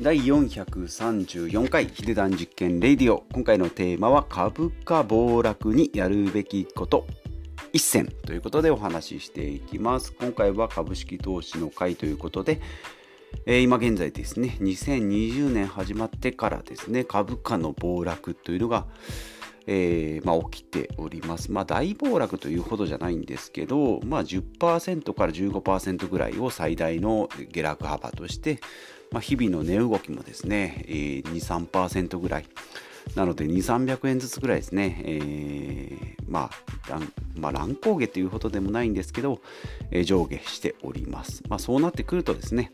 第434回ヒデダン実験レディオ。今回のテーマは株価暴落にやるべきこと。一選ということでお話ししていきます。今回は株式投資の回ということで、えー、今現在ですね2020年始まってからですね株価の暴落というのがえー、まあ、起きております。まあ、大暴落というほどじゃないんですけど、まあ、10%から15%ぐらいを最大の下落幅として、まあ、日々の値動きもですね、えー、2、3%ぐらい。なので2、300円ずつぐらいですね、えー、まあ、乱まあ、乱高下というほどでもないんですけど、えー、上下しております。まあ、そうなってくるとですね、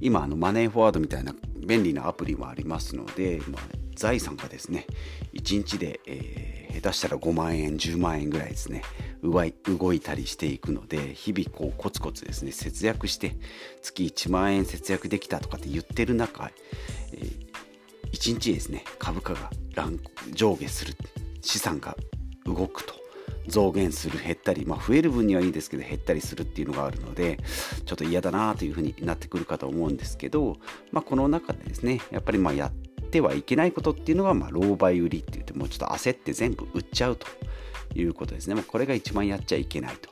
今、あのマネーフォワードみたいな便利なアプリもありますので、まあ、財産がですね1日で、えー、下手したら5万円10万円ぐらいですね。動いたりしていくので日々こうコツコツですね節約して月1万円節約できたとかって言ってる中、えー、1日ですね株価が上下する資産が動くと増減する減ったり、まあ、増える分にはいいですけど減ったりするっていうのがあるのでちょっと嫌だなというふうになってくるかと思うんですけど、まあ、この中でですねやっぱりまあやってはいけないことっていうのが、まあ、老媒売りって言ってもうちょっと焦って全部売っちゃうということですね。まあ、これが一番やっちゃいけないと。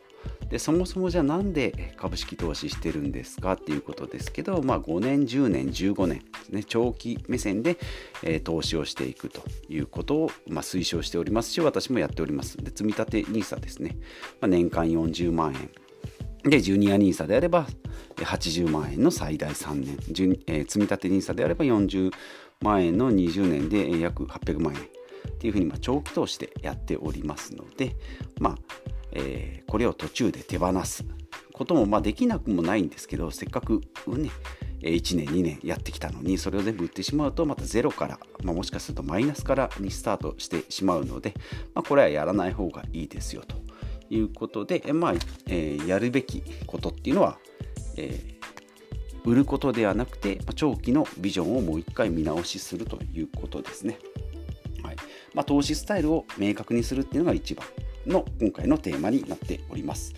でそもそもじゃあなんで株式投資してるんですかっていうことですけど、まあ、5年10年15年ですね。長期目線で、えー、投資をしていくということを、まあ、推奨しておりますし私もやっております。で積立 NISA ですね、まあ、年間40万円。でジュニア NISA であれば80万円の最大3年、えー、積立 NISA であれば40万円の20年で約800万円っていうふうに長期投資でやっておりますので、まあえー、これを途中で手放すこともまできなくもないんですけどせっかくね1年2年やってきたのにそれを全部売ってしまうとまたゼロから、まあ、もしかするとマイナスからにスタートしてしまうので、まあ、これはやらない方がいいですよということで、まあえー、やるべきことっていうのは、えー売ることではなくて長期のビジョンをもう一回見直しするということですね。はいまあ、投資スタイルを明確にするっていうのが一番の今回のテーマになっております。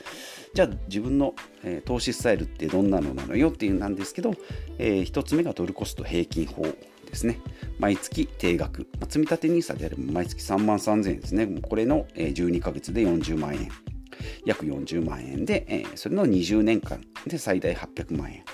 じゃあ自分の、えー、投資スタイルってどんなのなのよっていうなんですけど、えー、1つ目がドルコスト平均法ですね。毎月定額、まあ、積立 NISA であれば毎月3万3000円ですね。これの12ヶ月で40万円。約40万円で、えー、それの20年間で最大800万円。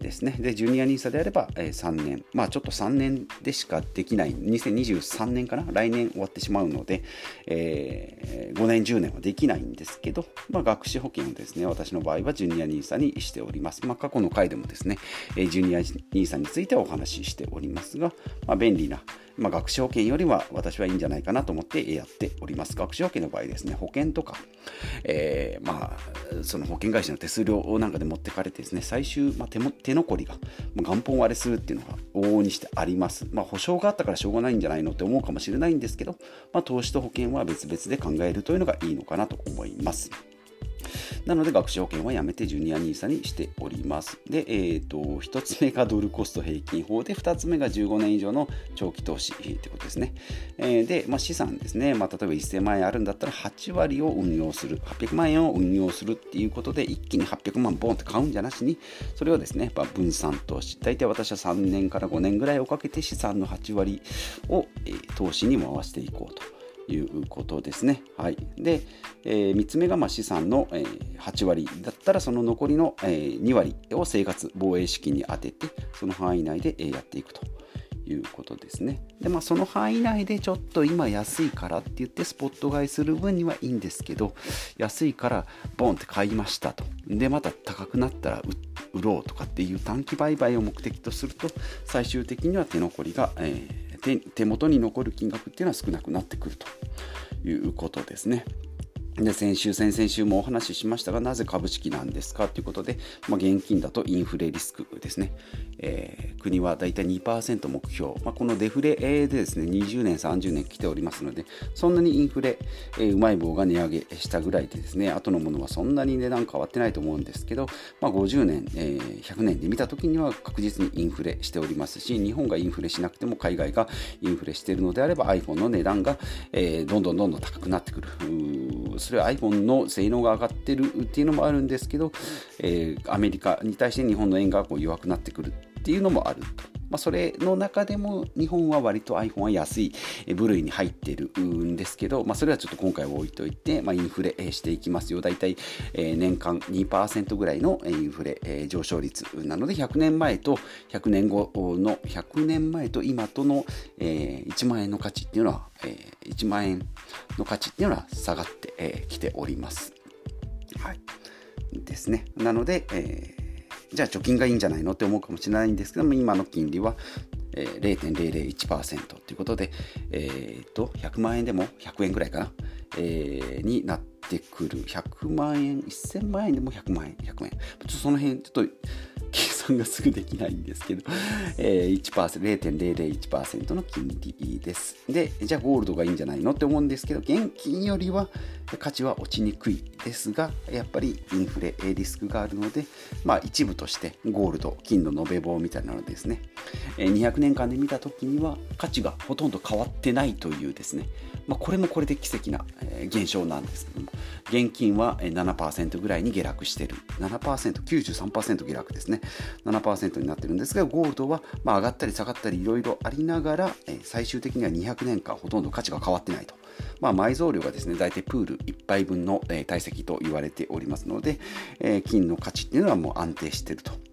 ですね。で、ジュニア NISA であれば、えー、3年。まあちょっと3年でしかできない、2023年かな？来年終わってしまうので、えー、5年、10年はできないんですけど、まあ学資保険をですね、私の場合はジュニア NISA にしております。まあ過去の回でもですね、えー、ジュニア NISA についてはお話ししておりますが、まあ便利な、まあ、学資保険よりは私はいいんじゃないかなと思ってやっております。学資保険の場合ですね、保険とか、えー、まあ、その保険会社の手数料なんかで持ってかれてですね、最終、まあ、手も手残りが、まあ、元本割れするっていうのが往々にしてあります。まあ、保証があったからしょうがないんじゃないのって思うかもしれないんですけど、まあ、投資と保険は別々で考えるというのがいいのかなと思います。なので学資保険はやめてジュニア NISA にしております。で、えーと、1つ目がドルコスト平均法で、2つ目が15年以上の長期投資ってことですね。えー、で、まあ、資産ですね、まあ、例えば1000万円あるんだったら8割を運用する、800万円を運用するっていうことで、一気に800万ボンって買うんじゃなしに、それをですね、まあ、分散投資、大体私は3年から5年ぐらいをかけて資産の8割を、えー、投資に回していこうと。いうことですね。はい、で、えー、3つ目がま資産の、えー、8割だったらその残りの、えー、2割を生活防衛資金に充ててその範囲内で、えー、やっていくと。いうことですね。で、まあ、その範囲内でちょっと今安いからって言ってスポット買いする分にはいいんですけど、安いからボンって買いましたと。で、また高くなったら売ろうとかっていう短期売買を目的とすると、最終的には手残りが、えー手元に残る金額っていうのは少なくなってくるということですね。で先週、先々週もお話ししましたが、なぜ株式なんですかということで、まあ、現金だとインフレリスクですね。えー、国はだいたい2%目標、まあ、このデフレでですね、20年、30年来ておりますので、そんなにインフレ、えー、うまい棒が値上げしたぐらいでですね、後のものはそんなに値段変わってないと思うんですけど、まあ、50年、えー、100年で見たときには確実にインフレしておりますし、日本がインフレしなくても海外がインフレしているのであれば iPhone の値段が、えー、どんどんどんどん高くなってくる。それは iPhone の性能が上がってるっていうのもあるんですけど、えー、アメリカに対して日本の円がこう弱くなってくるっていうのもあると。まあ、それの中でも日本は割と iPhone は安い部類に入ってるんですけど、まあ、それはちょっと今回は置いといて、まあ、インフレしていきますよ。だいたい年間2%ぐらいのインフレ上昇率なので、100年前と100年後の100年前と今との1万円の価値っていうのは、1万円の価値っていうのは下がってきております。はい。ですね。なので、えーじゃあ貯金がいいんじゃないのって思うかもしれないんですけども今の金利は0.001%ということで、えー、と100万円でも100円ぐらいかな、えー、になってくる。100万円1000万円でも100万円100円ちょっとその辺ちょっと計算がすぐできないんですけど、えー、0.001%の金利です。で、じゃあゴールドがいいんじゃないのって思うんですけど、現金よりは価値は落ちにくいですが、やっぱりインフレリスクがあるので、まあ一部としてゴールド、金の延べ棒みたいなのですね、200年間で見た時には価値がほとんど変わってないというですね、まあ、これもこれで奇跡なえ現象なんですけども、現金は7%ぐらいに下落してる。7%、93%下落ですね。7%になってるんですが、ゴールドはま上がったり下がったりいろいろありながらえ、最終的には200年間ほとんど価値が変わってないと。まあ、埋蔵量がですね、大体プール1杯分のえ体積と言われておりますので、え金の価値っていうのはもう安定してると。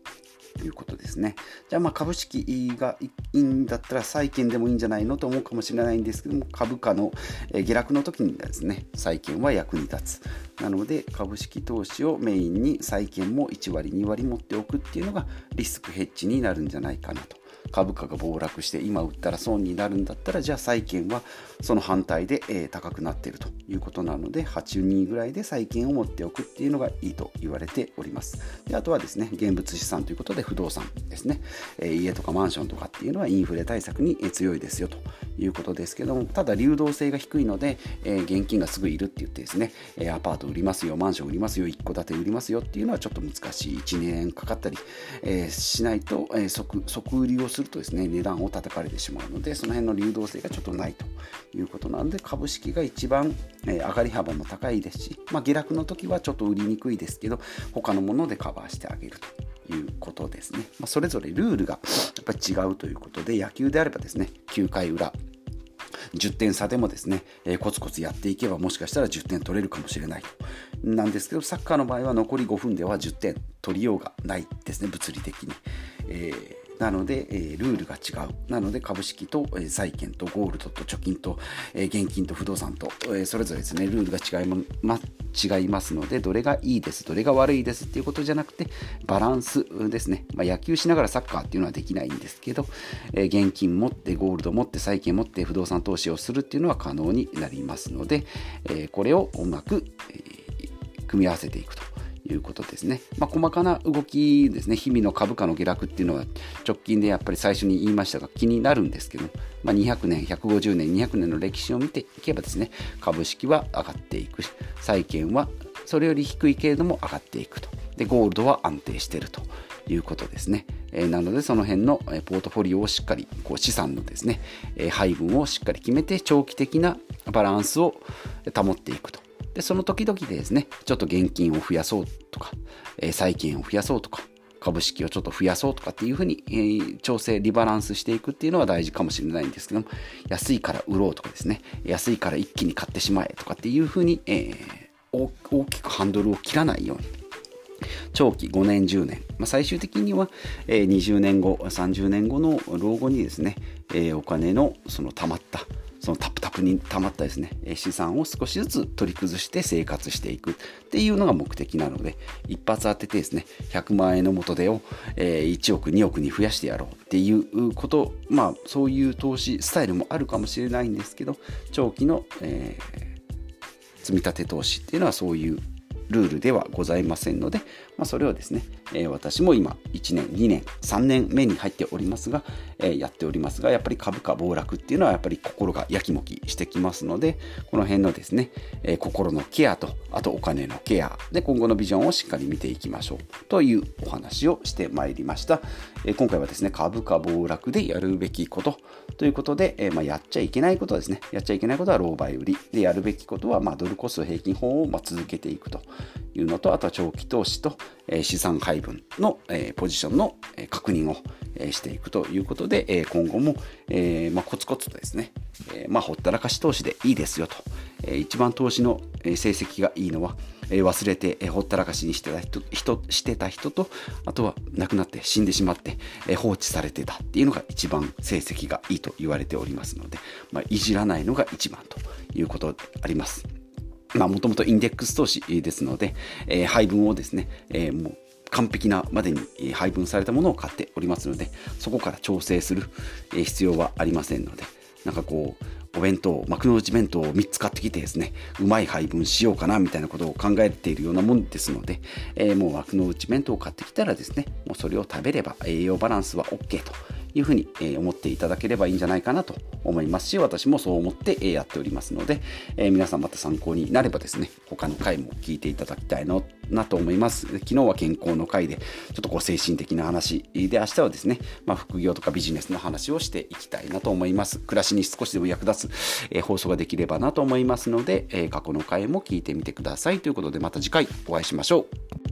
ということですね。じゃあまあ株式がいいんだったら債券でもいいんじゃないのと思うかもしれないんですけども株価の下落の時にですね債券は役に立つ。なので株式投資をメインに債券も1割2割持っておくっていうのがリスクヘッジになるんじゃないかなと。株価が暴落して今売ったら損になるんだったらじゃあ債券はその反対で、え、高くなっているということなので82ぐらいで債券を持っておくっていうのがいいと言われております。であとはですね現物資産ということで不動産ですね、え、家とかマンションとかっていうのはインフレ対策に強いですよと。いうことですけどもただ流動性が低いので、えー、現金がすぐいるって言ってですねえアパート売りますよマンション売りますよ一戸建て売りますよっていうのはちょっと難しい。1年かかったり、えー、しないと、え、即即売りをするとですね値段を叩かれてしまうのでその辺の流動性がちょっとないということなので株式が一番、え上がり幅も高いですし、まあ、下落の時はちょっと売りにくいですけど他のものでカバーしてあげると。いうことですね、まあ、それぞれルールがやっぱり違うということで野球であればですね9回裏10点差でもですね、えー、コツコツやっていけばもしかしたら10点取れるかもしれない。なんですけどサッカーの場合は残り5分では10点取りようがないですね物理的に、えなので、えー、ルールが違う。なので、株式と、えー、債券とゴールドと貯金と、えー、現金と不動産と、えそれぞれですね、ルールが違いま、違いますので、どれがいいです、どれが悪いですっていうことじゃなくて、バランスですね。まあ、野球しながらサッカーっていうのはできないんですけど、え現金持って、ゴールド持って、債券持って、不動産投資をするっていうのは可能になりますので、えこれをうまく、え組み合わせていくと。いうことですね。まあ、細かな動きですね、日々の株価の下落っていうのは直近でやっぱり最初に言いましたが気になるんですけど、まあ、200年、150年、200年の歴史を見ていけばですね、株式は上がっていくし、債券はそれより低いけれども上がっていくと。で、ゴールドは安定しているということですね。えー、なのでその辺のポートフォリオをしっかりこう資産のですね、え配分をしっかり決めて長期的なバランスを保っていくとでその時々でですねちょっと現金を増やそうとか、えー、債券を増やそうとか株式をちょっと増やそうとかっていうふうに、えー、調整リバランスしていくっていうのは大事かもしれないんですけども安いから売ろうとかですね安いから一気に買ってしまえとかっていうふうに、えー、大きくハンドルを切らないように。長期5年10年、まあ、最終的には、えー、20年後30年後の老後にですね、えー、お金のその貯まったそのタプタプに溜まったですね資産を少しずつ取り崩して生活していく。っていうのが目的なので一発当ててですね100万円の元手を1億2億に増やしてやろう。っていうことまあそういう投資スタイルもあるかもしれないんですけど長期の、えー、積み立て投資っていうのはそういうルールではございませんので、まあ、それをですね、えー、私も今1年2年3年目に入っておりますが、えー、やっておりますがやっぱり株価暴落っていうのはやっぱり心がやきもきしてきますのでこの辺のですね、えー、心のケアとあとお金のケアで今後のビジョンをしっかり見ていきましょうというお話をしてまいりました、え今回はですね株価暴落でやるべきことということで、えまあ、やっちゃいけないことですねやっちゃいけないことは老媒売りでやるべきことは、ドルコスト平均法をま続けていくというのとあとは長期投資と、え資産配分の、えポジションの確認をえしていくということで、え今後も、えま、コツコツとですね、えま、ほったらかし投資でいいですよと、え一番投資の成績がいいのは、え忘れて、えほったらかしにしてた人人してた人とあとは亡くなって死んでしまって、え放置されてたっていうのが一番成績がいいと言われておりますので、まあ、いじらないのが一番ということであります。まあ、もともとインデックス投資ですので、えー、配分をですね、えー、もう完璧なまでに配分されたものを買っておりますので、そこから調整する必要はありませんので、なんかこう、お弁当、幕の内弁当を3つ買ってきてですね、うまい配分しようかなみたいなことを考えているようなもんですので、えー、もう幕の内弁当を買ってきたらですね、もうそれを食べれば栄養バランスは OK というふうに思っていただければいいんじゃないかなと思いますし、私もそう思ってやっておりますので、え皆さんまた参考になればですね、他の回も聞いていただきたいのなと思います。昨日は健康の回で、ちょっとこう精神的な話で、明日はですね、まあ、副業とかビジネスの話をしていきたいなと思います。暮らしに少しでも役立つ、え放送ができればなと思いますので、え過去の回も聞いてみてください。ということで、また次回お会いしましょう。